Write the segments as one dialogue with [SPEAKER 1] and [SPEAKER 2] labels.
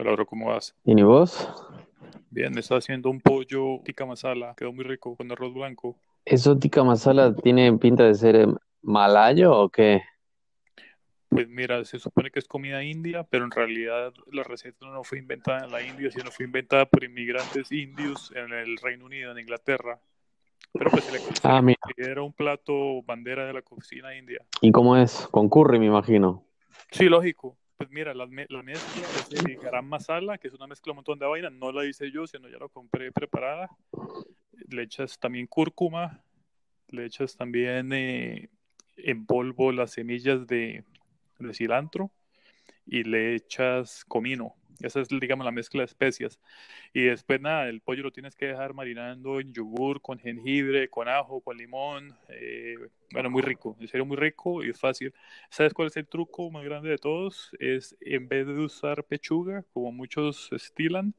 [SPEAKER 1] Hola, bro, ¿cómo vas?
[SPEAKER 2] ¿Y vos?
[SPEAKER 1] Bien, me está haciendo un pollo tikka masala, quedó muy rico con arroz blanco.
[SPEAKER 2] ¿Eso tikka masala tiene pinta de ser em, malayo o qué?
[SPEAKER 1] Pues mira, se supone que es comida india, pero en realidad la receta no fue inventada en la India, sino fue inventada por inmigrantes indios en el Reino Unido, en Inglaterra. Pero pues se le, se
[SPEAKER 2] Ah, mira.
[SPEAKER 1] considera un plato bandera de la cocina india.
[SPEAKER 2] ¿Y cómo es? Con curry, me imagino.
[SPEAKER 1] Sí, lógico. Pues mira, la, me- la mezcla es el garam masala, que es una mezcla de un montón de vaina. No la hice yo, sino ya la compré preparada. Le echas también cúrcuma, le echas también eh, en polvo las semillas de, de cilantro y le echas comino. Esa es, digamos, la mezcla de especias. Y después, nada, el pollo lo tienes que dejar marinando en yogur, con jengibre, con ajo, con limón. eh, bueno, muy rico, en serio, muy rico y fácil. ¿Sabes cuál es el truco más grande de todos? Es en vez de usar pechuga, como muchos estilan,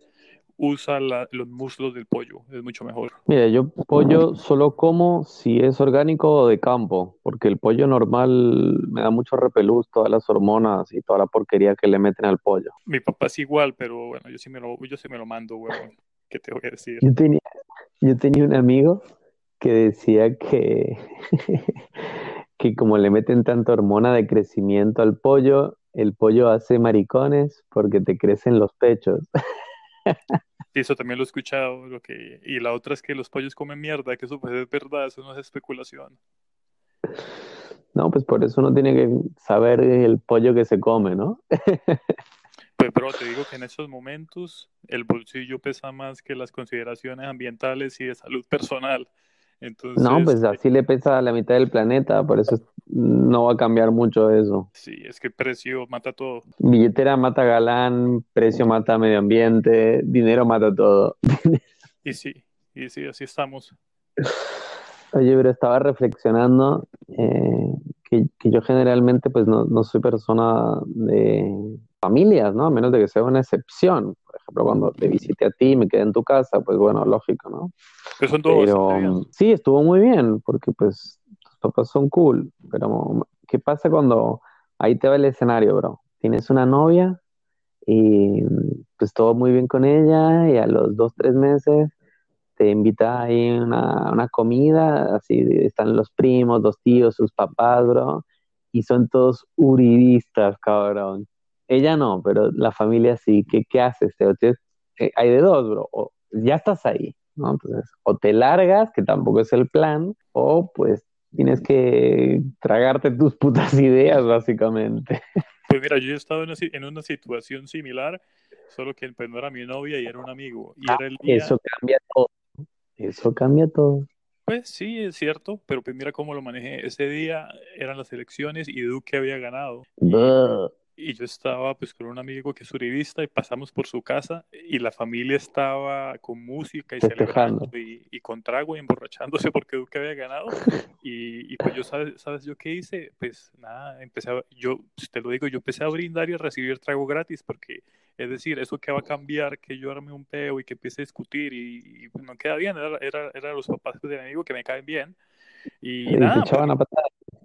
[SPEAKER 1] usa la- los muslos del pollo. Es mucho mejor.
[SPEAKER 2] Mira, yo pollo solo como si es orgánico o de campo, porque el pollo normal me da mucho repelús, todas las hormonas y toda la porquería que le meten al pollo.
[SPEAKER 1] Mi papá es igual, pero bueno, yo sí me lo, yo sí me lo mando, huevón. ¿Qué te voy a decir?
[SPEAKER 2] Yo tenía, yo tenía un amigo que decía que, que como le meten tanta hormona de crecimiento al pollo, el pollo hace maricones porque te crecen los pechos.
[SPEAKER 1] Sí, eso también lo he escuchado. Lo que... Y la otra es que los pollos comen mierda, que eso pues es verdad, eso no es especulación.
[SPEAKER 2] No, pues por eso uno tiene que saber el pollo que se come, ¿no?
[SPEAKER 1] Pues, bro, te digo que en estos momentos el bolsillo pesa más que las consideraciones ambientales y de salud personal. Entonces,
[SPEAKER 2] No, pues así le pesa a la mitad del planeta, por eso es- no va a cambiar mucho eso.
[SPEAKER 1] sí, es que el precio mata todo.
[SPEAKER 2] Billetera mata galán, precio mata medio ambiente, dinero mata todo.
[SPEAKER 1] Y sí, y sí, así estamos.
[SPEAKER 2] Oye, pero estaba reflexionando eh, que, que yo generalmente pues no, no soy persona de familias, ¿no? A menos de que sea una excepción. Por ejemplo, cuando te visité a ti y me quedé en tu casa, pues bueno, lógico, ¿no?
[SPEAKER 1] Todos
[SPEAKER 2] Pero sí, estuvo muy bien, porque pues tus papás son cool. Pero, ¿qué pasa cuando ahí te va el escenario, bro? Tienes una novia y pues todo muy bien con ella y a los dos, tres meses te invita ahí una, una comida, así están los primos, los tíos, sus papás, bro, y son todos uribistas, cabrón. Ella no, pero la familia sí. ¿Qué, qué haces? Teo? Tienes- eh, hay de dos, bro. O ya estás ahí, ¿no? Entonces, o te largas, que tampoco es el plan, o pues tienes que tragarte tus putas ideas, básicamente.
[SPEAKER 1] Pues mira, yo he estado en una, en una situación similar, solo que pues, no era mi novia y era un amigo. Y era el día,
[SPEAKER 2] Eso cambia todo. Eso cambia todo.
[SPEAKER 1] pues sí, es cierto, pero pues mira cómo lo manejé. Ese día eran las elecciones y Duque había ganado. Y, yo estaba pues con un amigo que es uribista y pasamos por su casa y la familia estaba con música y
[SPEAKER 2] Festejando.
[SPEAKER 1] celebrando y, y con trago y emborrachándose porque Duque había ganado. Y, yo, ¿sabes, ¿sabes yo qué hice? Pues nada, empecé a, yo, pues, te lo digo, yo empecé a brindar y a recibir trago gratis porque, es decir, eso que va a cambiar, que yo arme un peo y que empiece a discutir y, y, pues, no queda bien, era, era, era los papás del amigo que me caen bien. Y,
[SPEAKER 2] Y te
[SPEAKER 1] nada, pues,
[SPEAKER 2] echaban a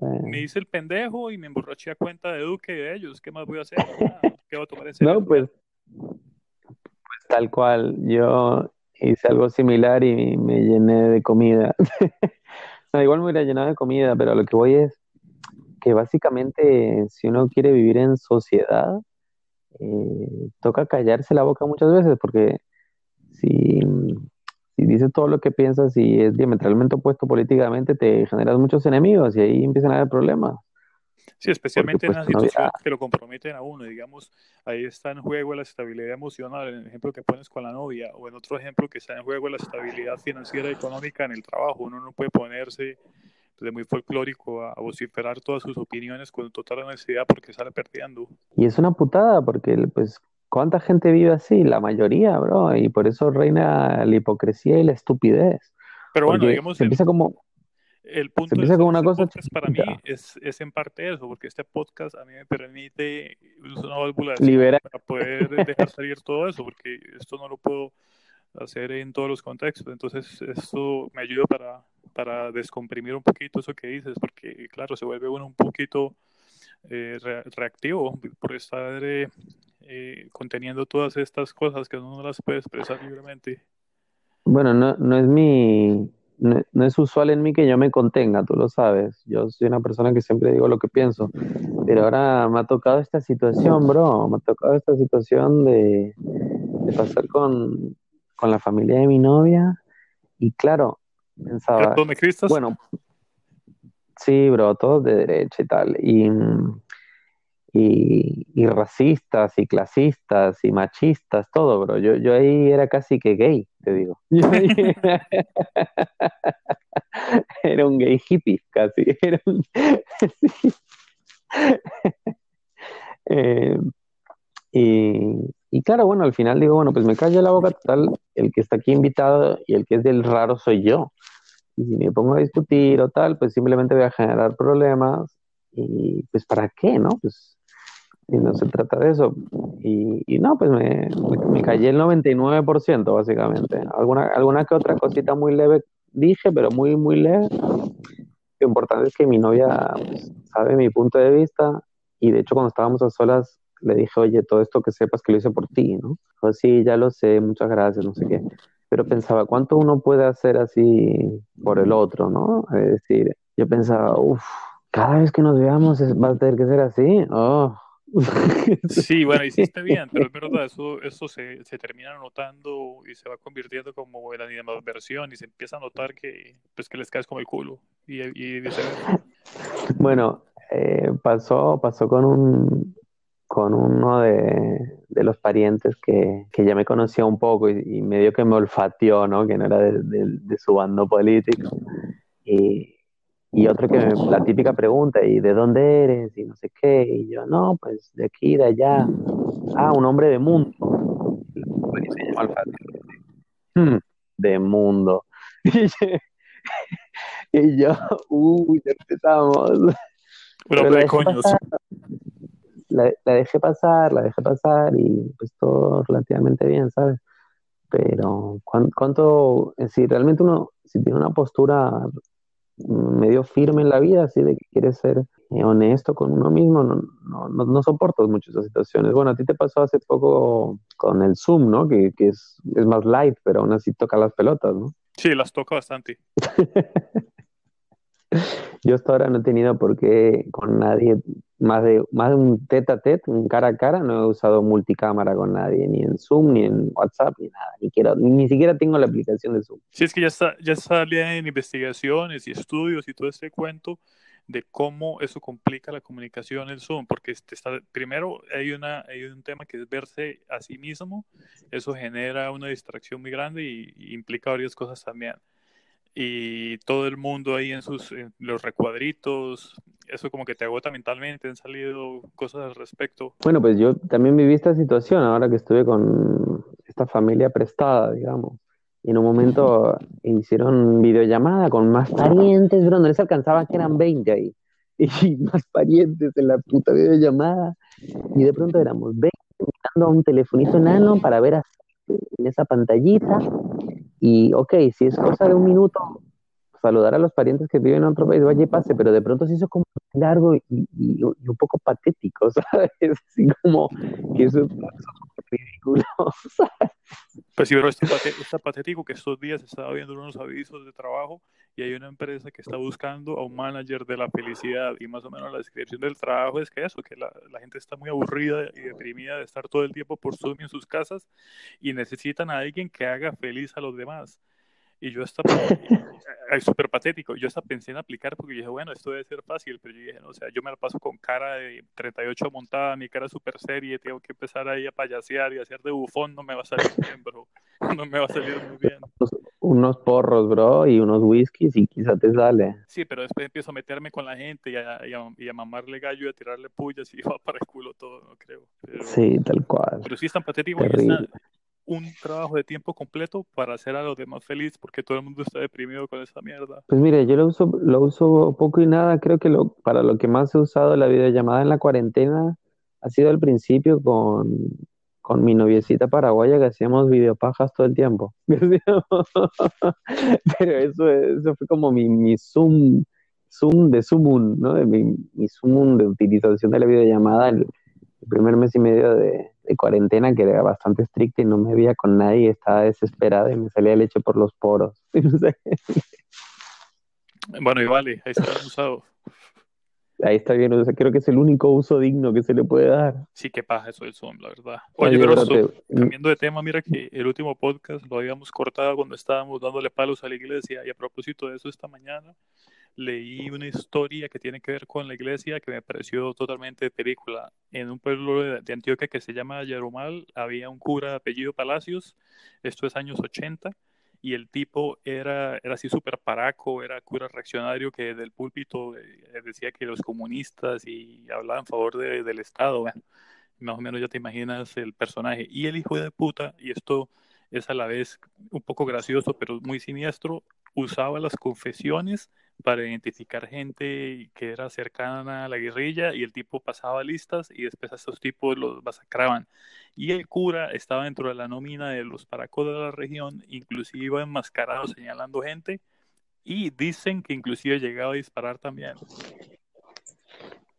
[SPEAKER 1] me hice el pendejo y me emborraché a cuenta de Duque y de ellos. ¿Qué más voy a hacer? Nada, ¿Qué voy a tomar en serio?
[SPEAKER 2] No, pues, pues tal cual. Yo hice algo similar y me llené de comida. No, igual me hubiera llenado de comida, pero lo que voy es que básicamente si uno quiere vivir en sociedad, eh, toca callarse la boca muchas veces, porque si, si dices todo lo que piensas y es diametralmente opuesto políticamente, te generas muchos enemigos y ahí empiezan a haber problemas.
[SPEAKER 1] Sí, especialmente
[SPEAKER 2] Porque,
[SPEAKER 1] en
[SPEAKER 2] pues,
[SPEAKER 1] las
[SPEAKER 2] tu novia-
[SPEAKER 1] situaciones que lo comprometen a uno, digamos, ahí está en juego la estabilidad emocional, en el ejemplo que pones con la novia, o en otro ejemplo que está en juego la estabilidad financiera y económica en el trabajo. Uno no puede ponerse de muy folclórico a, a vociferar todas sus opiniones con total honestidad porque sale perdiendo.
[SPEAKER 2] Y es una putada porque, pues, ¿cuánta gente vive así? La mayoría, bro. Y por eso reina la hipocresía y la estupidez.
[SPEAKER 1] Pero bueno,
[SPEAKER 2] Porque
[SPEAKER 1] digamos,
[SPEAKER 2] se
[SPEAKER 1] el,
[SPEAKER 2] empieza como,
[SPEAKER 1] el punto
[SPEAKER 2] se empieza
[SPEAKER 1] este,
[SPEAKER 2] con una cosa
[SPEAKER 1] podcast para mí es, es en parte eso, porque este podcast a mí me permite una válvula
[SPEAKER 2] Libera.
[SPEAKER 1] para poder dejar salir todo eso, porque esto no lo puedo hacer en todos los contextos. Entonces, esto me ayuda para, para descomprimir un poquito eso que dices, porque, claro, se vuelve uno un poquito eh, reactivo por estar eh, eh, conteniendo todas estas cosas que uno no las puede expresar libremente.
[SPEAKER 2] Bueno, no, no es mi, no, es usual en mí que yo me contenga, tú lo sabes. Yo soy una persona que siempre digo lo que pienso. Pero ahora me ha tocado esta situación, bro. Me ha tocado esta situación de, pasar con, la familia de mi novia. Y claro, pensaba.
[SPEAKER 1] ¿Dónde?
[SPEAKER 2] Bueno, sí, bro, todos de derecha y tal. Y, y, racistas y clasistas y machistas, todo, bro. Yo, yo ahí era casi que gay, te digo. Era, un gay hippie, casi. Era un... Eh, y, claro, bueno, al final digo, bueno, pues me callo la boca total, el que está aquí invitado y el que es del raro soy yo. Y si me pongo a discutir o tal, pues simplemente voy a generar problemas y pues ¿para qué, no? Pues y no se trata de eso. Y, no, pues me, me, callé el 99% básicamente. Alguna, alguna que otra cosita muy leve dije, pero muy, muy leve. Lo importante es que mi novia pues, sabe mi punto de vista y de hecho cuando estábamos a solas le dije, oye, todo esto que sepas que lo hice por ti, ¿no? Dijo, sí, ya lo sé, muchas gracias, no sé qué. Pero pensaba, ¿cuánto uno puede hacer así por el otro, ¿no? Es decir, yo pensaba, uff, cada vez que nos veamos va a tener que ser así. Oh,
[SPEAKER 1] Sí, bueno, hiciste bien, pero es verdad, eso, eso se, se termina notando y se va convirtiendo como en la versión y se empieza a notar que, pues, que les caes como el culo. Y, y
[SPEAKER 2] Bueno, eh, pasó, pasó con un con uno de, de los parientes que, que, ya me conocía un poco y, y medio que me olfateó, ¿no? Que no era de, de su bando político. Y, y otro que la típica pregunta, ¿y de dónde eres? Y no sé qué. Y yo, no, pues de aquí, de allá. Ah, un hombre de mundo. Hmm, de mundo. Y yo, uy, ya empezamos.
[SPEAKER 1] Pero la, dejé pasar,
[SPEAKER 2] la, la, dejé pasar, la dejé pasar y pues todo relativamente bien, ¿sabes? Pero ¿cuánto, si realmente uno, si tiene una postura medio firme en la vida, así de que quieres ser eh, honesto con uno mismo, no, no, no, soportas mucho esas situaciones. Bueno, a ti te pasó hace poco con el Zoom, ¿no? Que, que es, es, más light, pero aún así toca las pelotas, ¿no?
[SPEAKER 1] Sí, las toca bastante.
[SPEAKER 2] Yo hasta ahora no he tenido por qué con nadie, más de, más de un tete a tete, un cara a cara, no he usado multicámara con nadie, ni en Zoom, ni en WhatsApp, ni nada, ni quiero, ni, siquiera tengo la aplicación de Zoom.
[SPEAKER 1] Sí, es que ya está, ya salía en investigaciones y estudios y todo este cuento de cómo eso complica la comunicación en Zoom, porque este está, primero hay, una, hay un tema que es verse a sí mismo, eso genera una distracción muy grande y, y implica varias cosas también y todo el mundo ahí en sus los recuadritos, eso como que te agota mentalmente, han salido cosas al respecto.
[SPEAKER 2] Bueno, pues yo también viví esta situación ahora que estuve con esta familia prestada, digamos. Y en un momento hicieron videollamada con más parientes, pero no les alcanzaba que eran 20 ahí. Y más parientes en la puta videollamada. Y de pronto éramos 20 mirando a un telefonito enano para ver así en esa pantallita y, ok, si es cosa de un minuto, saludar a los parientes que viven en otro país, vaya y pase, pero de pronto se hizo como largo y, un poco patético, ¿sabes? Así como que eso es ridículo,
[SPEAKER 1] Pues sí, pero está patético que estos días estaba viendo unos avisos de trabajo y hay una empresa que está buscando a un manager de la felicidad y más o menos la descripción del trabajo es que eso, que la, la gente está muy aburrida y deprimida de estar todo el tiempo por Zoom en sus casas y necesitan a alguien que haga feliz a los demás. Y yo estaba, es súper patético, yo hasta pensé en aplicar porque dije, bueno, esto debe ser fácil, pero yo dije, no, o sea, yo me la paso con cara de 38 montada, mi cara súper seria, tengo que empezar ahí a payasear y hacer de bufón, no me va a salir bien, bro, no me va a salir muy bien.
[SPEAKER 2] Unos porros, bro, y unos whiskies y quizá te sale.
[SPEAKER 1] Sí, pero después empiezo a meterme con la gente y a, y a, mamarle gallo y a tirarle pullas y va para el culo todo, no creo.
[SPEAKER 2] sí, tal cual.
[SPEAKER 1] Pero sí es tan patético un trabajo de tiempo completo para hacer a los demás feliz porque todo el mundo está deprimido con esa mierda.
[SPEAKER 2] Pues mire, yo lo uso, lo uso poco y nada, creo que lo, para lo que más he usado la videollamada en la cuarentena ha sido al principio con, con mi noviecita paraguaya que hacíamos videopajas todo el tiempo. Pero eso, eso fue como mi, mi Zoom Zoom, de Zoom, ¿no? De mi, mi Zoom de utilización de la videollamada el, el primer mes y medio de, de, cuarentena, que era bastante estricta y no me veía con nadie, estaba desesperada y me salía leche por los poros.
[SPEAKER 1] bueno, y vale, ahí está usado.
[SPEAKER 2] Ahí está bien, o sea, creo que es el único uso digno que se le puede dar.
[SPEAKER 1] Sí, que paja eso del Zoom, la verdad. Oye, pero eso, cambiando de tema, mira que el último podcast lo habíamos cortado cuando estábamos dándole palos a la iglesia y a propósito de eso esta mañana leí una historia que tiene que ver con la iglesia que me pareció totalmente de película. En un pueblo de Antioquia que se llama Yarumal había un cura de apellido Palacios, esto es años 80, y el tipo era, era así súper paraco, era cura reaccionario que del púlpito eh, decía que los comunistas y hablaba en favor de, del Estado, bueno, más o menos ya te imaginas el personaje. Y el hijo de puta, y esto es a la vez un poco gracioso, pero muy siniestro, usaba las confesiones para identificar gente que era cercana a la guerrilla y el tipo pasaba listas y después a estos tipos los masacraban. Y el cura estaba dentro de la nómina de los paracos de la región, inclusive iba enmascarado señalando gente y dicen que inclusive llegaba a disparar también.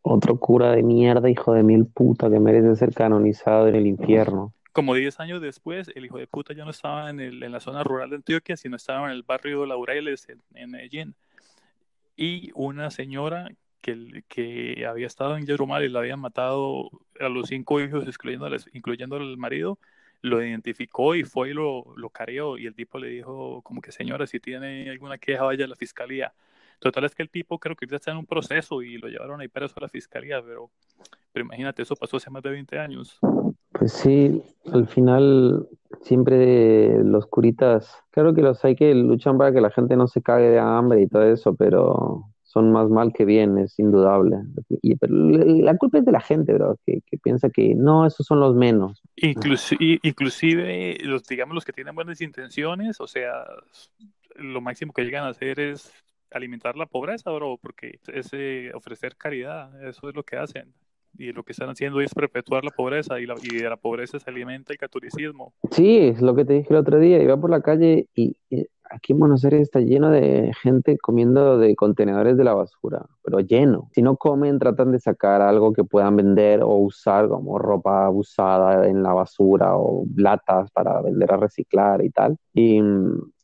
[SPEAKER 2] Otro cura de mierda, hijo de mil puta, que merece ser canonizado en el infierno.
[SPEAKER 1] Como 10 años después, el hijo de puta ya no estaba en, el, en la zona rural de Antioquia, sino estaba en el barrio Laureles, en, en Medellín y una señora que, que había estado en Yerumal y la habían matado a los cinco hijos, incluyendo, incluyendo al marido, lo identificó y fue y lo, lo careó y el tipo le dijo como que señora, si tiene alguna queja vaya a la fiscalía. Total es que el tipo creo que ya está en un proceso y lo llevaron ahí preso a la fiscalía, pero, pero imagínate, eso pasó hace más de 20 años.
[SPEAKER 2] Pues sí, al final siempre los curitas, claro que los hay que luchan para que la gente no se cague de hambre y todo eso, pero son más mal que bien, es indudable. Y, pero la culpa es de la gente, bro, que, que piensa que no, esos son los menos.
[SPEAKER 1] Inclusive, inclusive los, digamos, los que tienen buenas intenciones, o sea, lo máximo que llegan a hacer es alimentar la pobreza, bro, porque es eh, ofrecer caridad, eso es lo que hacen. Y lo que están haciendo es perpetuar la pobreza y, la, y de la pobreza se alimenta el catolicismo.
[SPEAKER 2] Sí, es lo que te dije el otro día, iba por la calle y, y aquí en Buenos Aires está lleno de gente comiendo de contenedores de la basura, pero lleno. Si no comen, tratan de sacar algo que puedan vender o usar como ropa usada en la basura o latas para vender a reciclar y tal. Y,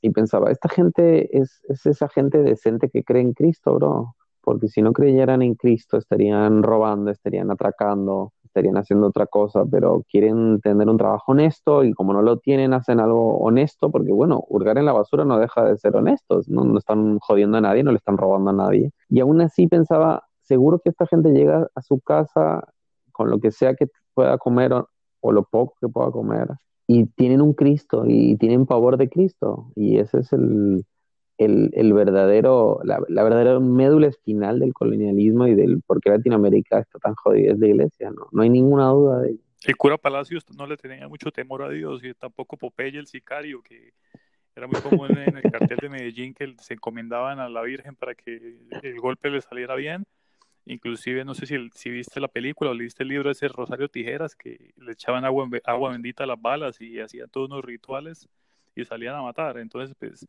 [SPEAKER 2] y pensaba, esta gente es, es esa gente decente que cree en Cristo, bro porque si no creyeran en Cristo estarían robando, estarían atracando, estarían haciendo otra cosa, pero quieren tener un trabajo honesto y como no lo tienen, hacen algo honesto, porque bueno, hurgar en la basura no deja de ser honestos, no, no están jodiendo a nadie, no le están robando a nadie. Y aún así pensaba, seguro que esta gente llega a su casa con lo que sea que pueda comer o, o lo poco que pueda comer y tienen un Cristo y tienen pavor de Cristo y ese es el, el, verdadero, la, la, verdadera médula espinal del colonialismo y del por qué Latinoamérica está tan jodida es la iglesia, ¿no? No hay ninguna duda.
[SPEAKER 1] El cura Palacios no le tenía mucho temor a Dios y tampoco Popeye el sicario, que era muy común en el cartel de Medellín que se encomendaban a la Virgen para que el golpe le saliera bien. Inclusive, no sé si, si viste la película o leíste el libro ese Rosario Tijeras, que le echaban agua, agua bendita a las balas y hacían todos unos rituales y salían a matar. Entonces, pues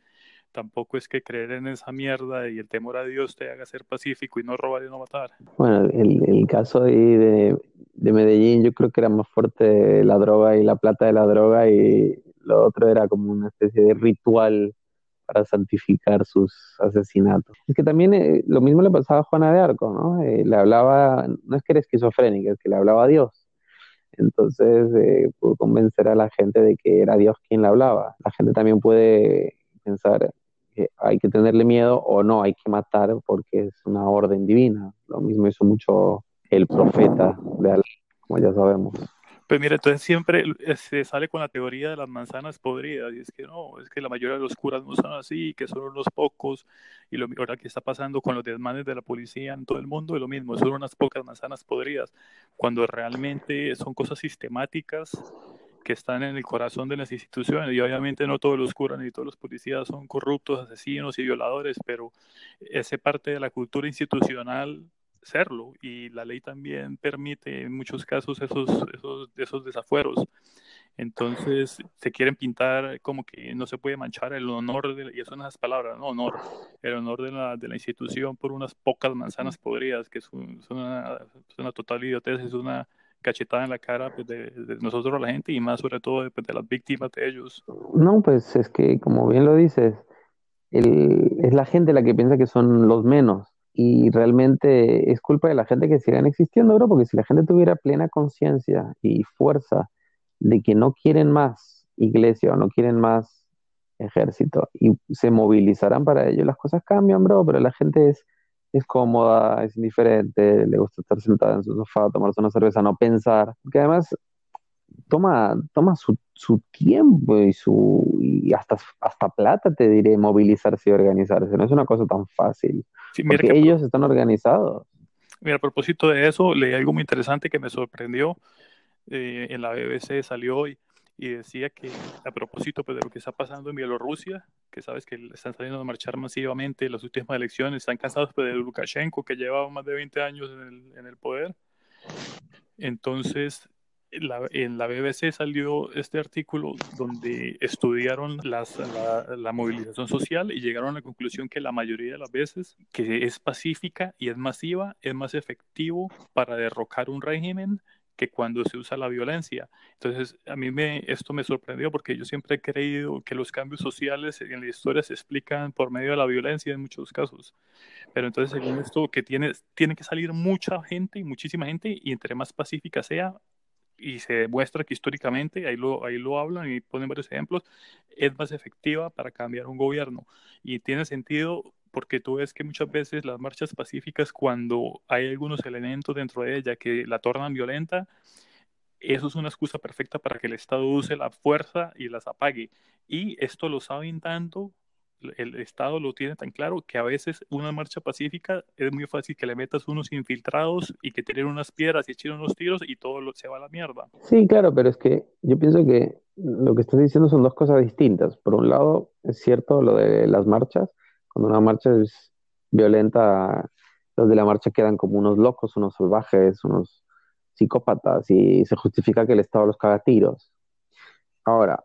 [SPEAKER 1] tampoco es que creer en esa mierda y el temor a Dios te haga ser pacífico y no robar y no matar.
[SPEAKER 2] Bueno, el, el caso ahí de, de, Medellín yo creo que era más fuerte la droga y la plata de la droga y lo otro era como una especie de ritual para santificar sus asesinatos. Es que también eh, lo mismo le pasaba a Juana de Arco, ¿no? Eh, le hablaba, no es que era esquizofrénica, es que le hablaba a Dios. Entonces eh, pudo convencer a la gente de que era Dios quien le hablaba. La gente también puede pensar, que hay que tenerle miedo o no, hay que matar porque es una orden divina. Lo mismo hizo mucho el profeta de Allah, como ya sabemos.
[SPEAKER 1] Pues mira, entonces siempre se sale con la teoría de las manzanas podridas, y es que no, es que la mayoría de los curas no son así, que son unos pocos, y lo ahora que está pasando con los desmanes de la policía en todo el mundo es lo mismo, son unas pocas manzanas podridas, cuando realmente son cosas sistemáticas que están en el corazón de las instituciones. Y obviamente no todos los curas ni todos los policías son corruptos, asesinos y violadores, pero ese parte de la cultura institucional serlo y la ley también permite en muchos casos esos, esos, esos desafueros. Entonces se quieren pintar como que no se puede manchar el honor, de, y eso son esas palabras, no honor, el honor de la, de la institución por unas pocas manzanas podridas, que es, una, es una total idiotez, es una cachetada en la cara pues, de, nosotros la gente y más sobre todo pues, de, las víctimas de ellos.
[SPEAKER 2] No, pues es que como bien lo dices, el, es la gente la que piensa que son los menos y realmente es culpa de la gente que sigan existiendo, bro, porque si la gente tuviera plena conciencia y fuerza de que no quieren más iglesia o no quieren más ejército y se movilizarán para ello, las cosas cambian, bro, pero la gente es, es cómoda, es indiferente, le gusta estar sentada en su sofá, tomarse una cerveza, no pensar, que además toma, toma su, su tiempo y su y hasta, hasta plata, te diré, movilizarse y organizarse, no es una cosa tan fácil, porque ellos están organizados.
[SPEAKER 1] Mira, a propósito de eso, leí algo muy interesante que me sorprendió eh, en la BBC salió hoy y decía que a propósito pues, de lo que está pasando en Bielorrusia, que sabes que están saliendo a marchar masivamente en las últimas elecciones, están cansados pues, de Lukashenko, que lleva más de 20 años en el, en el poder. Entonces, la, en la BBC salió este artículo donde estudiaron las, la, la, movilización social y llegaron a la conclusión que la mayoría de las veces que es pacífica y es masiva es más efectivo para derrocar un régimen que cuando se usa la violencia. Entonces, a mí me, esto me sorprendió porque yo siempre he creído que los cambios sociales en la historia se explican por medio de la violencia en muchos casos. Pero entonces, según esto, que tiene, tiene que salir mucha gente y muchísima gente, y entre más pacífica sea, y se demuestra que históricamente, ahí lo, ahí lo hablan y ponen varios ejemplos, es más efectiva para cambiar un gobierno. Y tiene sentido porque tú ves que muchas veces las marchas pacíficas, cuando hay algunos elementos dentro de ella que la tornan violenta, eso es una excusa perfecta para que el Estado use la fuerza y las apague. Y esto lo saben tanto, el Estado lo tiene tan claro que a veces una marcha pacífica es muy fácil que le metas unos infiltrados y que tienen unas piedras y echen unos tiros y todo lo, se va a la mierda.
[SPEAKER 2] Sí, claro, pero es que yo pienso que lo que estás diciendo son dos cosas distintas. Por un lado, es cierto lo de las marchas, cuando una marcha es violenta, los de la marcha quedan como unos locos, unos salvajes, unos psicópatas y se justifica que el Estado los caga tiros. Ahora,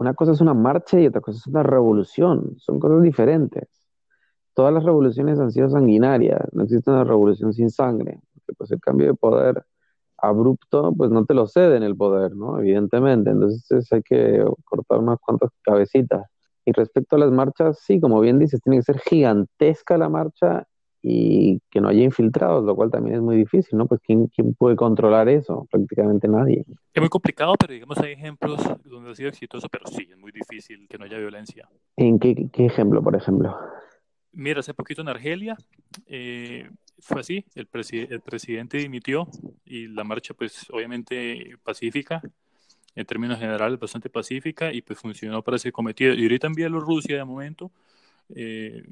[SPEAKER 2] una cosa es una marcha y otra cosa es una revolución, son cosas diferentes. Todas las revoluciones han sido sanguinarias, no existe una revolución sin sangre, porque pues el cambio de poder abrupto, pues no te lo cede en el poder, ¿no? Evidentemente, entonces hay que cortar unas cuantas cabecitas. Y respecto a las marchas, sí, como bien dices, tiene que ser gigantesca la marcha y que no haya infiltrados, lo cual también es muy difícil, ¿no? Pues ¿quién, quién puede controlar eso? Prácticamente nadie.
[SPEAKER 1] Es muy complicado, pero digamos hay ejemplos donde ha sido exitoso, pero sí, es muy difícil que no haya violencia.
[SPEAKER 2] ¿En qué, qué ejemplo, por ejemplo?
[SPEAKER 1] Mira, hace poquito en Argelia eh, fue así, el, el presidente dimitió y la marcha pues obviamente pacífica, en términos generales bastante pacífica y pues funcionó para ese cometido. Y ahorita en Bielorrusia de momento eh,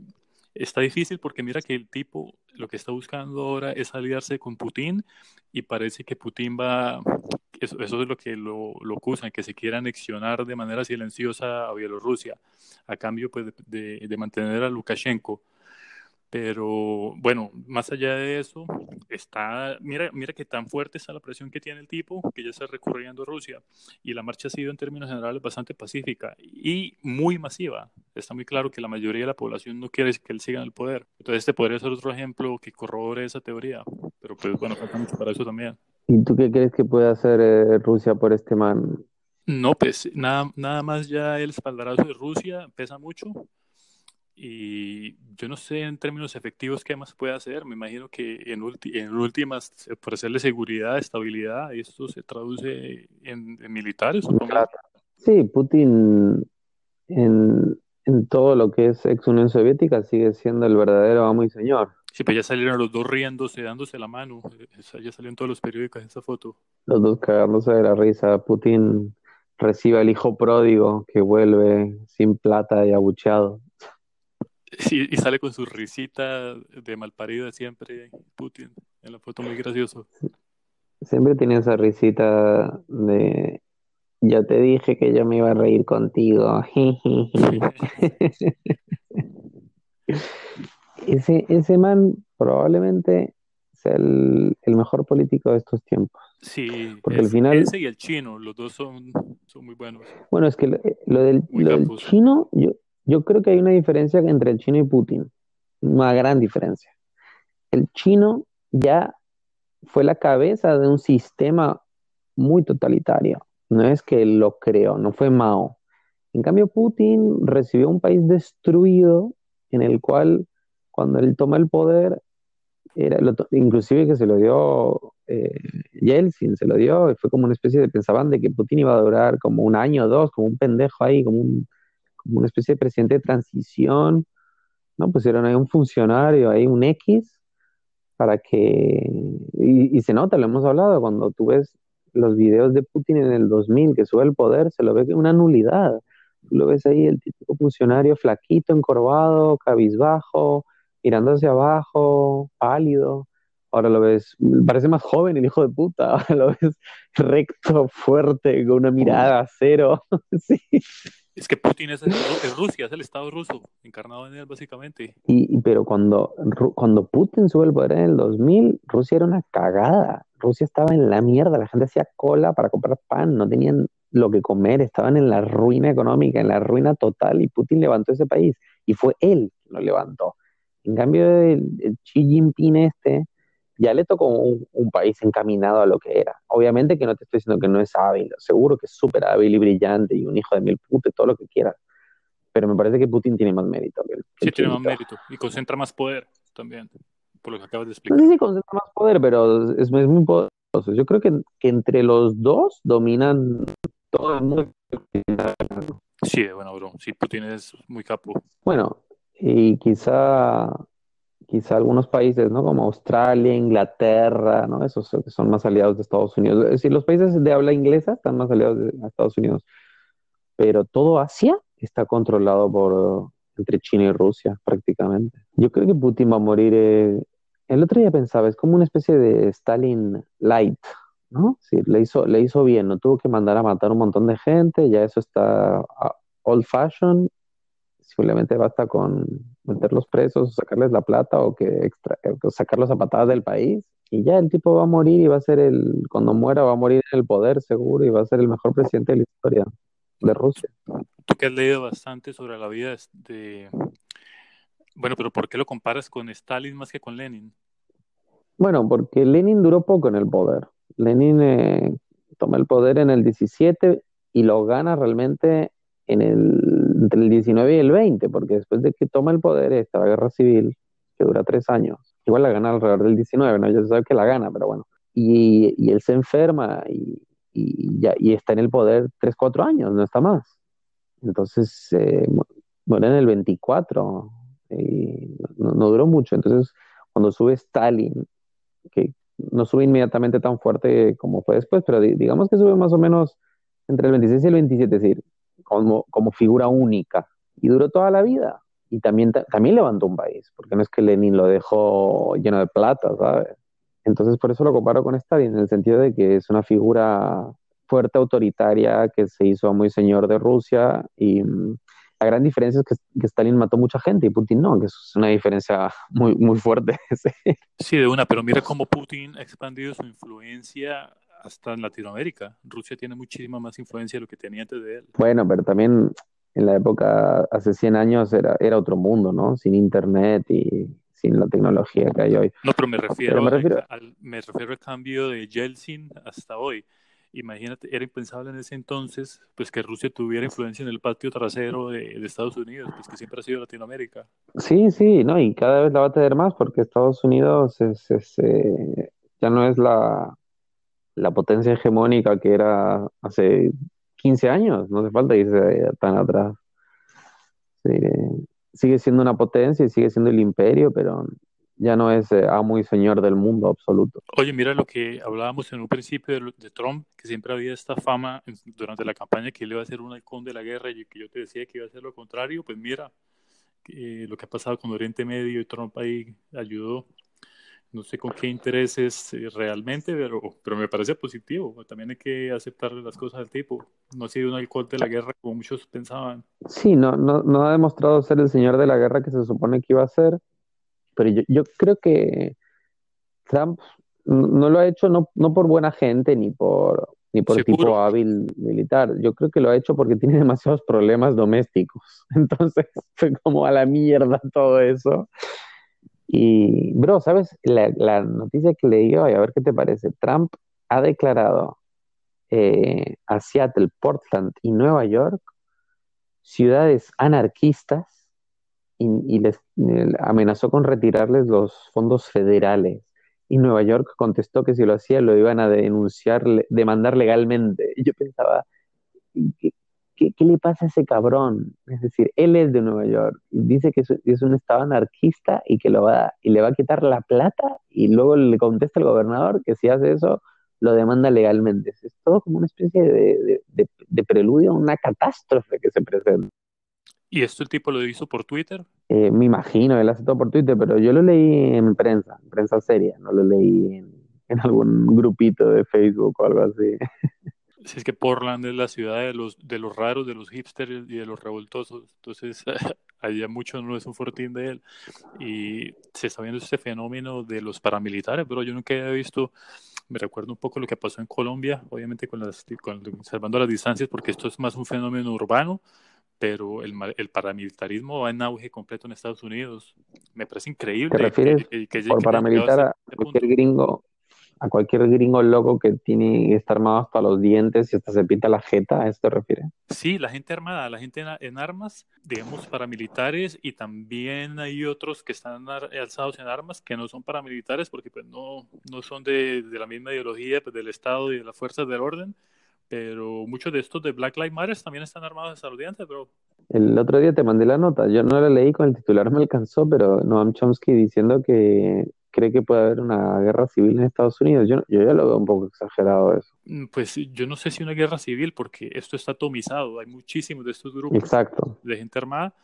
[SPEAKER 1] está difícil porque mira que el tipo lo que está buscando ahora es aliarse con Putin y parece que Putin va, eso, es lo que lo, lo, acusan, que se quiera anexionar de manera silenciosa a Bielorrusia a cambio pues, de, de mantener a Lukashenko. Pero bueno, más allá de eso, está, mira, mira que tan fuerte está la presión que tiene el tipo que ya está recurriendo a Rusia. Y la marcha ha sido en términos generales bastante pacífica y muy masiva. Está muy claro que la mayoría de la población no quiere que él siga en el poder. Entonces este podría ser otro ejemplo que corrobore esa teoría. Pero pues bueno, falta mucho para eso también.
[SPEAKER 2] ¿Y tú qué crees que puede hacer eh, Rusia por este man?
[SPEAKER 1] No, pues nada, nada más ya el espaldarazo de Rusia pesa mucho y yo no sé en términos efectivos qué más puede hacer. Me imagino que en, en últimas, por hacerle seguridad, estabilidad, esto se traduce en, militares.
[SPEAKER 2] Sí, Putin en, en, todo lo que es ex Unión Soviética sigue siendo el verdadero amo y señor.
[SPEAKER 1] Sí, pues ya salieron los dos riéndose, dándose la mano. Ya salió en todos los periódicos esa foto.
[SPEAKER 2] Los dos cagándose de la risa. Putin recibe al hijo pródigo que vuelve sin plata y abucheado.
[SPEAKER 1] Y, sale con su risita de malparida siempre, Putin, en la foto muy gracioso.
[SPEAKER 2] Siempre tiene esa risita de ya te dije que yo me iba a reír contigo. ese, ese man probablemente sea el, el mejor político de estos tiempos.
[SPEAKER 1] Sí,
[SPEAKER 2] Porque al final,
[SPEAKER 1] ese y el chino, los dos son, son muy buenos,
[SPEAKER 2] bueno, es que lo, lo del, lo del chino, yo, yo creo que hay una diferencia entre el chino y Putin, una gran diferencia. El chino ya fue la cabeza de un sistema muy totalitario. No es que lo creó, no fue Mao. En cambio, Putin recibió un país destruido en el cual cuando él toma el poder, era lo inclusive que se lo dio eh, Yeltsin, se lo dio, y fue como una especie de, pensaban de que Putin iba a durar como un año o dos, como un pendejo ahí, como, un- como una especie de presidente de transición, ¿no? Pusieron ahí un funcionario, ahí un X, para que, y, y se nota, lo hemos hablado, cuando tú ves los videos de Putin en el 2000 que sube el poder, se lo ve que una nulidad. Tú lo ves ahí, el típico funcionario flaquito, encorvado, cabizbajo, mirando hacia abajo, pálido. Ahora lo ves, parece más joven el hijo de puta. Ahora lo ves recto, fuerte, con una mirada cero. Sí.
[SPEAKER 1] Es que Putin es, Rusia, es el Estado ruso, encarnado en él básicamente.
[SPEAKER 2] Y, pero cuando, cuando Putin sube el poder en el 2000, Rusia era una cagada. Rusia estaba en la mierda, la gente hacía cola para comprar pan, no tenían lo que comer, estaban en la ruina económica, en la ruina total, y Putin levantó ese país, y fue él quien lo levantó. En cambio, el Xi Jinping este ya le tocó un, un país encaminado a lo que era. Obviamente que no te estoy diciendo que no es hábil, seguro que es súper hábil y brillante y un hijo de mil putas, todo lo que quieras. Pero me parece que Putin tiene más mérito que el,
[SPEAKER 1] Sí,
[SPEAKER 2] el
[SPEAKER 1] tiene más mérito y concentra más poder también, por lo que acabas de
[SPEAKER 2] No
[SPEAKER 1] explicar.
[SPEAKER 2] sé si concentra más poder, pero es, es muy poderoso. Yo creo que, que entre los dos dominan todo el mundo.
[SPEAKER 1] Sí, bueno, bro, sí, Putin es muy capo.
[SPEAKER 2] Bueno, y quizá, quizá algunos países, ¿no? Como Australia, Inglaterra, ¿no? Esos que son más aliados de Estados Unidos. Es decir, los países de habla inglesa están más aliados de Estados Unidos. Pero todo Asia está controlado por entre China y Rusia, prácticamente. Yo creo que Putin va a morir. eh, El otro día pensaba, es como una especie de Stalin light, ¿no? Sí, le hizo, le hizo bien, no tuvo que mandar a matar un montón de gente, ya eso está ah, old fashion. Simplemente basta con meterlos presos, sacarles la plata o que extra, o sacarlos a patadas del país. Y ya el tipo va a morir y va a ser el, cuando muera va a morir en el poder seguro y va a ser el mejor presidente de la historia de Rusia.
[SPEAKER 1] Tú que has leído bastante sobre la vida de... Bueno, pero ¿por qué lo comparas con Stalin más que con Lenin?
[SPEAKER 2] Bueno, porque Lenin duró poco en el poder. Lenin eh, toma el poder en el 17 y lo gana realmente en el, entre el 19 y el 20, porque después de que toma el poder esta guerra civil, que dura tres años, igual la gana alrededor del 19, ¿no? Ya se sabe que la gana, pero bueno. Y, y él se enferma y, y, ya, y está en el poder tres, cuatro años, no está más. Entonces, eh, muere en el 24 y no, no duró mucho. Entonces, cuando sube Stalin, que no sube inmediatamente tan fuerte como fue después, pero digamos que sube más o menos entre el 26 y el 27, es decir, como, como figura única. Y duró toda la vida. Y también, también levantó un país, porque no es que Lenin lo dejó lleno de plata, ¿sabes? Entonces, por eso lo comparo con Stalin, en el sentido de que es una figura fuerte, autoritaria, que se hizo muy señor de Rusia. Y mm, la gran diferencia es que, que, Stalin mató mucha gente y Putin no, que es una diferencia muy, muy fuerte.
[SPEAKER 1] sí. sí, de una, pero mira cómo Putin ha expandido su influencia hasta en Latinoamérica. Rusia tiene muchísima más influencia de lo que tenía antes de él.
[SPEAKER 2] Bueno, pero también en la época, hace 100 años, era, era otro mundo, ¿no? Sin internet y sin la tecnología que hay hoy.
[SPEAKER 1] No, pero me refiero,
[SPEAKER 2] pero me, refiero...
[SPEAKER 1] Al, al, me refiero al cambio de Yeltsin hasta hoy. Imagínate, era impensable en ese entonces pues que Rusia tuviera influencia en el patio trasero de, de, Estados Unidos, pues que siempre ha sido Latinoamérica.
[SPEAKER 2] Sí, sí, no, y cada vez la va a tener más porque Estados Unidos es, es eh, ya no es la, la potencia hegemónica que era hace 15 años, no hace falta irse tan atrás. Sí, sigue siendo una potencia y sigue siendo el imperio, pero ya no es eh, amo y señor del mundo absoluto.
[SPEAKER 1] Oye, mira lo que hablábamos en un principio de, de, Trump, que siempre había esta fama en, durante la campaña que él iba a ser un halcón de la guerra y que yo te decía que iba a ser lo contrario, pues mira eh, lo que ha pasado con Oriente Medio y Trump ahí ayudó. No sé con qué intereses eh, realmente, pero, pero me parece positivo. También hay que aceptar las cosas del tipo. No ha sido un alcohol de la guerra como muchos pensaban.
[SPEAKER 2] Sí, no, no, no ha demostrado ser el señor de la guerra que se supone que iba a ser pero yo, yo, creo que Trump no lo ha hecho no, no por buena gente ni por, ni por tipo hábil militar. Yo creo que lo ha hecho porque tiene demasiados problemas domésticos. Entonces fue como a la mierda todo eso. Y, bro, ¿sabes? La, la noticia que leí hoy, a ver qué te parece. Trump ha declarado eh, a Seattle, Portland y Nueva York ciudades anarquistas y, les amenazó con retirarles los fondos federales. Y Nueva York contestó que si lo hacía lo iban a denunciar, demandar legalmente. Y yo pensaba, ¿qué, qué, le pasa a ese cabrón? Es decir, él es de Nueva York y dice que es, un estado anarquista y que lo va, y le va a quitar la plata y luego le contesta al gobernador que si hace eso lo demanda legalmente. Es todo como una especie de, de preludio a una catástrofe que se presenta.
[SPEAKER 1] ¿Y esto el tipo lo hizo por Twitter?
[SPEAKER 2] Eh, me imagino, él hace todo por Twitter, pero yo lo leí en prensa, en prensa seria, no lo leí en, en algún grupito de Facebook o algo así.
[SPEAKER 1] Si es que Portland es la ciudad de los, de los raros, de los hipsters y de los revoltosos, entonces allá mucho no es un fortín de él. Y se está viendo este fenómeno de los paramilitares, pero yo nunca había visto, me recuerdo un poco lo que pasó en Colombia, obviamente con las, con, salvando las distancias, porque esto es más un fenómeno urbano, pero el, el, paramilitarismo va en auge completo en Estados Unidos. Me parece increíble.
[SPEAKER 2] ¿Te refieres por paramilitar a cualquier gringo, a cualquier gringo loco que tiene está armado hasta los dientes y hasta se pinta la jeta? ¿A eso te refieres?
[SPEAKER 1] Sí, la gente armada, la gente en, armas, digamos paramilitares y también hay otros que están alzados en armas que no son paramilitares porque pues no, no son de, de la misma ideología pues, del Estado y de las fuerzas del orden pero muchos de estos de Black Lives Matter también están armados de saludiantes, bro.
[SPEAKER 2] El otro día te mandé la nota, yo no la leí con el titular, me alcanzó, pero Noam Chomsky diciendo que cree que puede haber una guerra civil en Estados Unidos. Yo, yo ya lo veo un poco exagerado eso.
[SPEAKER 1] Mm, pues yo no sé si una guerra civil, porque esto está atomizado, hay muchísimos de estos grupos
[SPEAKER 2] Exacto.
[SPEAKER 1] de gente armada,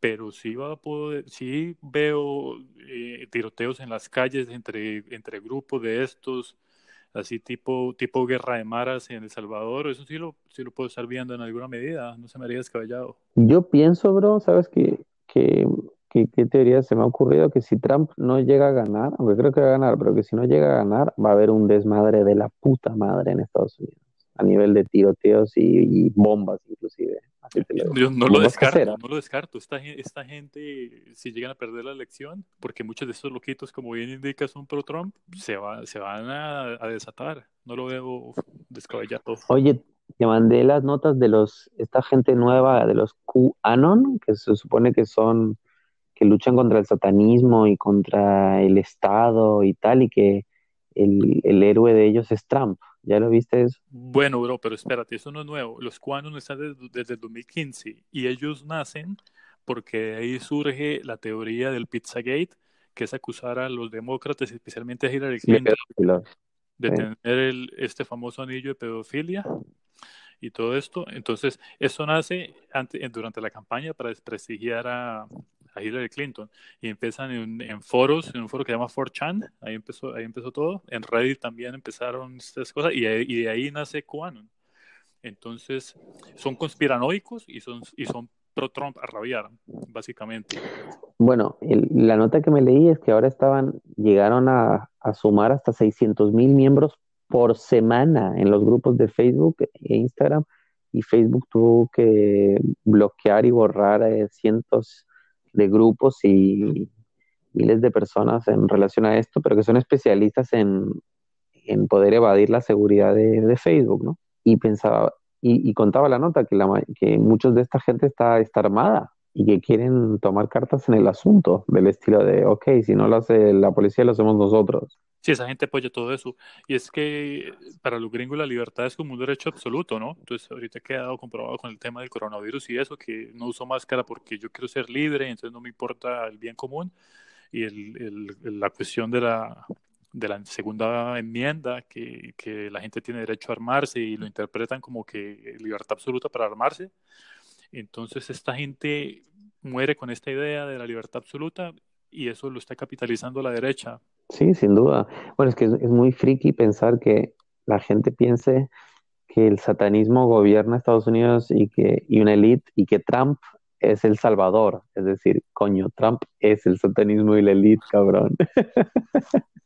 [SPEAKER 1] pero sí va a poder, sí veo eh, tiroteos en las calles entre, entre grupos de estos, así tipo, tipo guerra de maras en El Salvador, eso sí lo, sí lo puedo estar viendo en alguna medida, no se me haría descabellado.
[SPEAKER 2] Yo pienso, bro, ¿sabes qué, qué, qué, teoría se me ha ocurrido? Que si Trump no llega a ganar, aunque creo que va a ganar, pero que si no llega a ganar, va a haber un desmadre de la puta madre en Estados Unidos, a nivel de tiroteos y bombas inclusive.
[SPEAKER 1] Yo no lo descarto, no lo descarto. Esta, esta gente, si llegan a perder la elección, porque muchos de estos loquitos, como bien indica, son pro-Trump, se, va, se van a, desatar. No lo veo descabellado.
[SPEAKER 2] Oye, te mandé las notas de los esta gente nueva, de los QAnon, que se supone que son, que luchan contra el satanismo y contra el Estado y tal, y que el, el héroe de ellos es Trump. ¿Ya lo viste eso?
[SPEAKER 1] Bueno, bro, pero espérate, eso no es nuevo. Los cuanos están desde, el 2015 y ellos nacen porque ahí surge la teoría del Pizzagate, que es acusar a los demócratas, especialmente a Hillary Clinton, de tener el, este famoso anillo de pedofilia y todo esto. Entonces, eso nace durante la campaña para desprestigiar a, a Hillary Clinton y empiezan en, foros, en un foro que se llama 4chan, ahí empezó, ahí empezó todo, en Reddit también empezaron estas cosas y, de ahí nace QAnon. Entonces, son conspiranoicos y son, y son pro-Trump a rabiar, básicamente.
[SPEAKER 2] Bueno, la nota que me leí es que ahora estaban, llegaron a, a sumar hasta 600 mil miembros por semana en los grupos de Facebook e Instagram y Facebook tuvo que bloquear y borrar eh, cientos de grupos y miles de personas en relación a esto, pero que son especialistas en, poder evadir la seguridad de, Facebook, ¿no? Y pensaba, y, contaba la nota que, la, que muchos de esta gente está, está armada y que quieren tomar cartas en el asunto, del estilo de, ok, si no lo hace la policía, lo hacemos nosotros.
[SPEAKER 1] Sí, esa gente apoya todo eso. Y es que para los gringos la libertad es como un derecho absoluto, ¿no? Entonces, ahorita he quedado comprobado con el tema del coronavirus y eso, que no uso máscara porque yo quiero ser libre, entonces no me importa el bien común. Y el, la cuestión de la, de la segunda enmienda, que, que la gente tiene derecho a armarse y lo interpretan como que libertad absoluta para armarse. Entonces, esta gente muere con esta idea de la libertad absoluta y eso lo está capitalizando la derecha
[SPEAKER 2] Sí, sin duda. Bueno, es que es, muy friki pensar que la gente piense que el satanismo gobierna Estados Unidos y que y una élite y que Trump es el salvador. Es decir, coño, Trump es el satanismo y la élite, cabrón.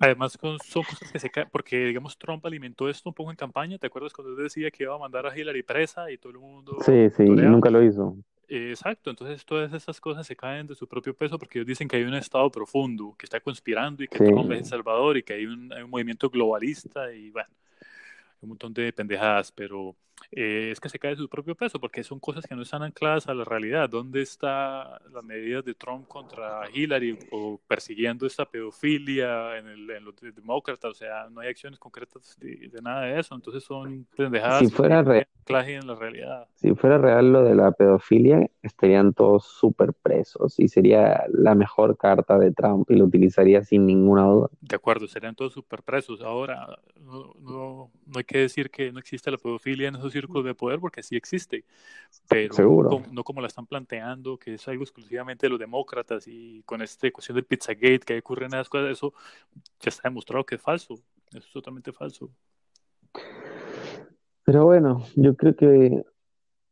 [SPEAKER 1] Además, son, cosas que se caen, porque digamos Trump alimentó esto un poco en campaña. ¿Te acuerdas cuando él decía que iba a mandar a Hillary presa y todo el mundo...
[SPEAKER 2] Sí, sí, nunca lo hizo.
[SPEAKER 1] exacto, entonces todas esas cosas se caen de su propio peso porque ellos dicen que hay un Estado profundo que está conspirando y que Trump es El Salvador y que hay un, hay un movimiento globalista y bueno, un montón de pendejadas, pero eh, es que se cae de su propio peso, porque son cosas que no están ancladas a la realidad. ¿Dónde está las medidas de Trump contra Hillary o persiguiendo esta pedofilia en, el, en los demócratas? O sea, no hay acciones concretas de, nada de eso, entonces son pendejadas
[SPEAKER 2] si fuera real,
[SPEAKER 1] en la realidad.
[SPEAKER 2] Si fuera real lo de la pedofilia, estarían todos súper presos y sería la mejor carta de Trump y lo utilizaría sin ninguna duda.
[SPEAKER 1] De acuerdo, serían todos súper presos. Ahora, no, no, no hay que decir que no existe la pedofilia en esos círculos de poder porque sí existe, pero No, como la están planteando, que es algo exclusivamente de los demócratas y con esta cuestión del Pizzagate que ocurren esas cosas, eso ya está demostrado que es falso, eso es totalmente falso.
[SPEAKER 2] Pero bueno, yo creo que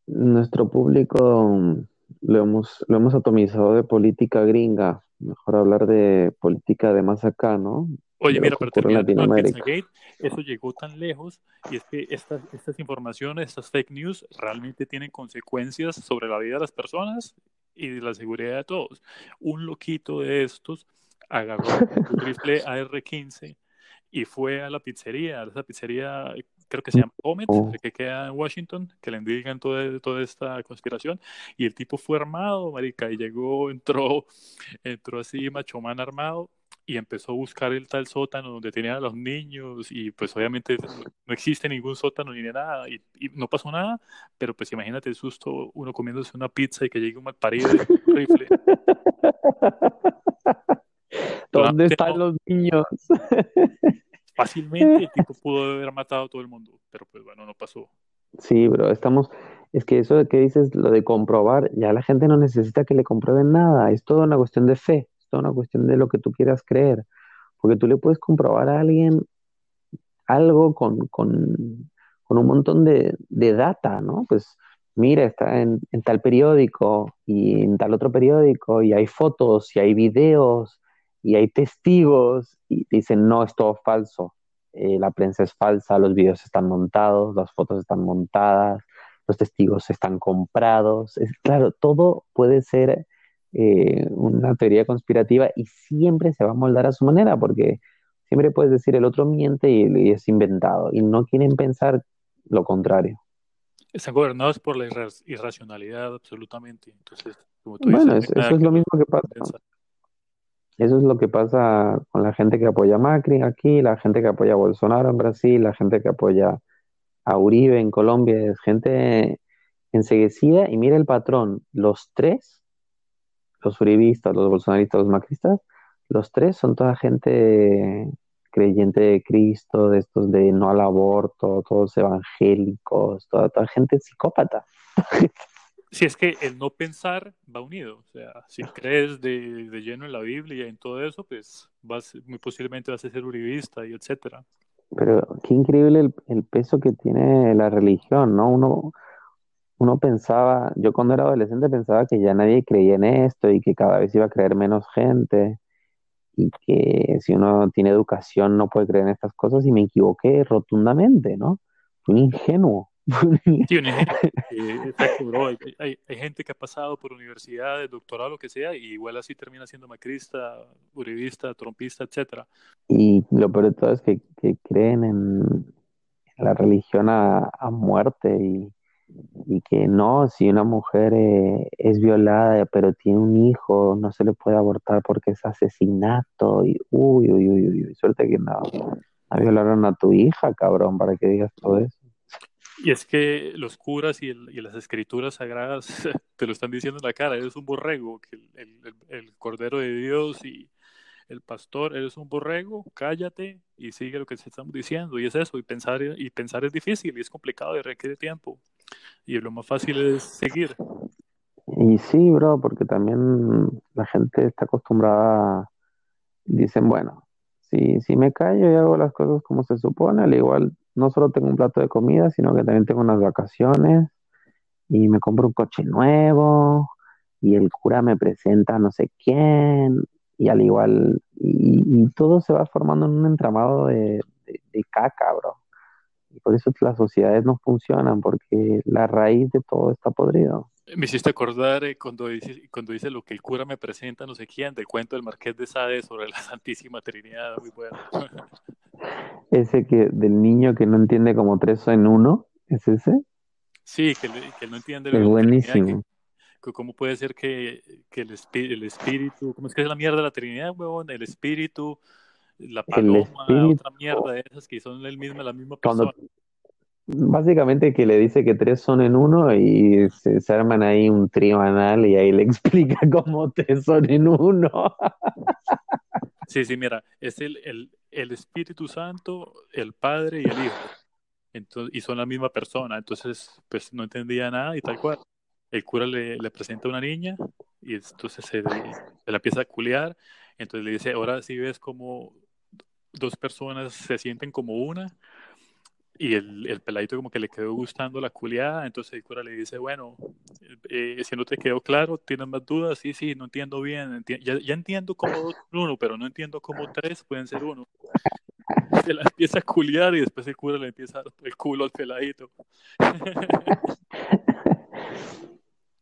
[SPEAKER 2] nuestro público lo hemos, lo hemos atomizado de política gringa, mejor hablar de política de más acá, ¿no?
[SPEAKER 1] Oye, mira, pero terminando eso llegó tan lejos y es que estas, estas informaciones, estas fake news, realmente tienen consecuencias sobre la vida de las personas y la seguridad de todos. Un loquito de estos agarró un rifle AR-15 y fue a la pizzería, a esa pizzería creo que se llama Comet, oh. que queda en Washington, que le indican toda, toda esta conspiración, y el tipo fue armado, marica, y llegó, entró, entró así, machomán armado, y empezó a buscar el tal sótano donde tenían a los niños y pues obviamente no existe ningún sótano ni nada y, no pasó nada, pero pues imagínate el susto uno comiéndose una pizza y que llegue un mal parido un rifle.
[SPEAKER 2] ¿Dónde están los niños?
[SPEAKER 1] Fácilmente el tipo pudo haber matado a todo el mundo, pero pues bueno, no pasó.
[SPEAKER 2] Sí, bro, estamos, es que eso de que dices, lo de comprobar, ya la gente no necesita que le comprueben nada, es toda una cuestión de fe una cuestión de lo que tú quieras creer, porque tú le puedes comprobar a alguien algo con, un montón de, data, ¿no? Pues mira, está en, tal periódico y en tal otro periódico y hay fotos y hay videos y hay testigos y dicen, no, es todo falso, eh, la prensa es falsa, los videos están montados, las fotos están montadas, los testigos están comprados. Es, claro, todo puede ser eh, una teoría conspirativa y siempre se va a moldar a su manera, porque siempre puedes decir el otro miente y, es inventado, y no quieren pensar lo contrario.
[SPEAKER 1] Están gobernados por la irracionalidad absolutamente. Entonces,
[SPEAKER 2] bueno, eso es lo mismo que pasa. Eso es lo que pasa con la gente que apoya a Macri aquí, la gente que apoya a Bolsonaro en Brasil, la gente que apoya a Uribe en Colombia, es gente enseguecida y mira el patrón, los tres los uribistas, los bolsonaristas, los macristas, los tres son toda gente creyente de Cristo, de estos de no al aborto, todos evangélicos, toda, toda gente psicópata.
[SPEAKER 1] Si es que el no pensar va unido, o sea, si crees de, de lleno en la Biblia y en todo eso, pues vas, muy posiblemente vas a ser uribista y etcétera.
[SPEAKER 2] Pero qué increíble el, el peso que tiene la religión, ¿no? Uno, uno pensaba, yo cuando era adolescente pensaba que ya nadie creía en esto y que cada vez iba a creer menos gente y que si uno tiene educación no puede creer en estas cosas y me equivoqué rotundamente, ¿no? Fui un ingenuo.
[SPEAKER 1] Sí, un ingenuo. Hay, gente que ha pasado por universidades, doctorado, lo que sea, y igual así termina siendo macrista, uribista, trompista, etcétera.
[SPEAKER 2] Y lo peor de todo es que, creen en la religión a muerte y, y que no, si una mujer eh, es violada pero tiene un hijo, no se le puede abortar porque es asesinato y uy, uy, uy, uy, suerte que no, no violaron a tu hija, cabrón, para que digas todo eso.
[SPEAKER 1] Y es que los curas y, las escrituras sagradas te lo están diciendo en la cara, eres un borrego, que el, el cordero de Dios y, el pastor, eres un borrego, cállate y sigue lo que te estamos diciendo. Y es eso, y pensar, y pensar es difícil y es complicado y requiere tiempo. Y lo más fácil es seguir.
[SPEAKER 2] Y sí, bro, porque también la gente está acostumbrada, dicen, bueno, si, si me callo y hago las cosas como se supone, al igual no solo tengo un plato de comida, sino que también tengo unas vacaciones y me compro un coche nuevo y el cura me presenta no sé quién y al igual, y, todo se va formando en un entramado de, de, caca, bro. Y por eso las sociedades no funcionan, porque la raíz de todo está podrido.
[SPEAKER 1] Me hiciste acordar eh, cuando, dice, cuando dice lo que el cura me presenta, no sé quién, del cuento del Marqués de Sade sobre la Santísima Trinidad, muy bueno.
[SPEAKER 2] ese que del niño que no entiende como tres en uno, ¿es ese?
[SPEAKER 1] Sí, que, que no entiende.
[SPEAKER 2] Es buenísimo.
[SPEAKER 1] ¿Cómo puede ser que, el, el, espíritu, cómo es que es la mierda de la Trinidad, huevón? El espíritu, la paloma, otra mierda de esas que son el mismo, la misma persona.
[SPEAKER 2] básicamente que le dice que tres son en uno y se, arman ahí un trío anal y ahí le explica cómo tres son en uno.
[SPEAKER 1] sí, sí, mira, es el, el, el Espíritu Santo, el Padre y el Hijo. Entonces, y son la misma persona, entonces pues no entendía nada y tal cual el cura le, presenta a una niña y entonces se, la empieza a culiar. Entonces le dice, ahora sí ves como dos personas se sienten como una. Y el, el, peladito como que le quedó gustando la culiada, entonces el cura le dice, bueno, eh, si no te quedó claro, ¿tienes más dudas? Sí, sí, no entiendo bien, ya, entiendo cómo dos uno, pero no entiendo cómo tres pueden ser uno. Se la empieza a culiar y después el cura le empieza a dar el culo al peladito.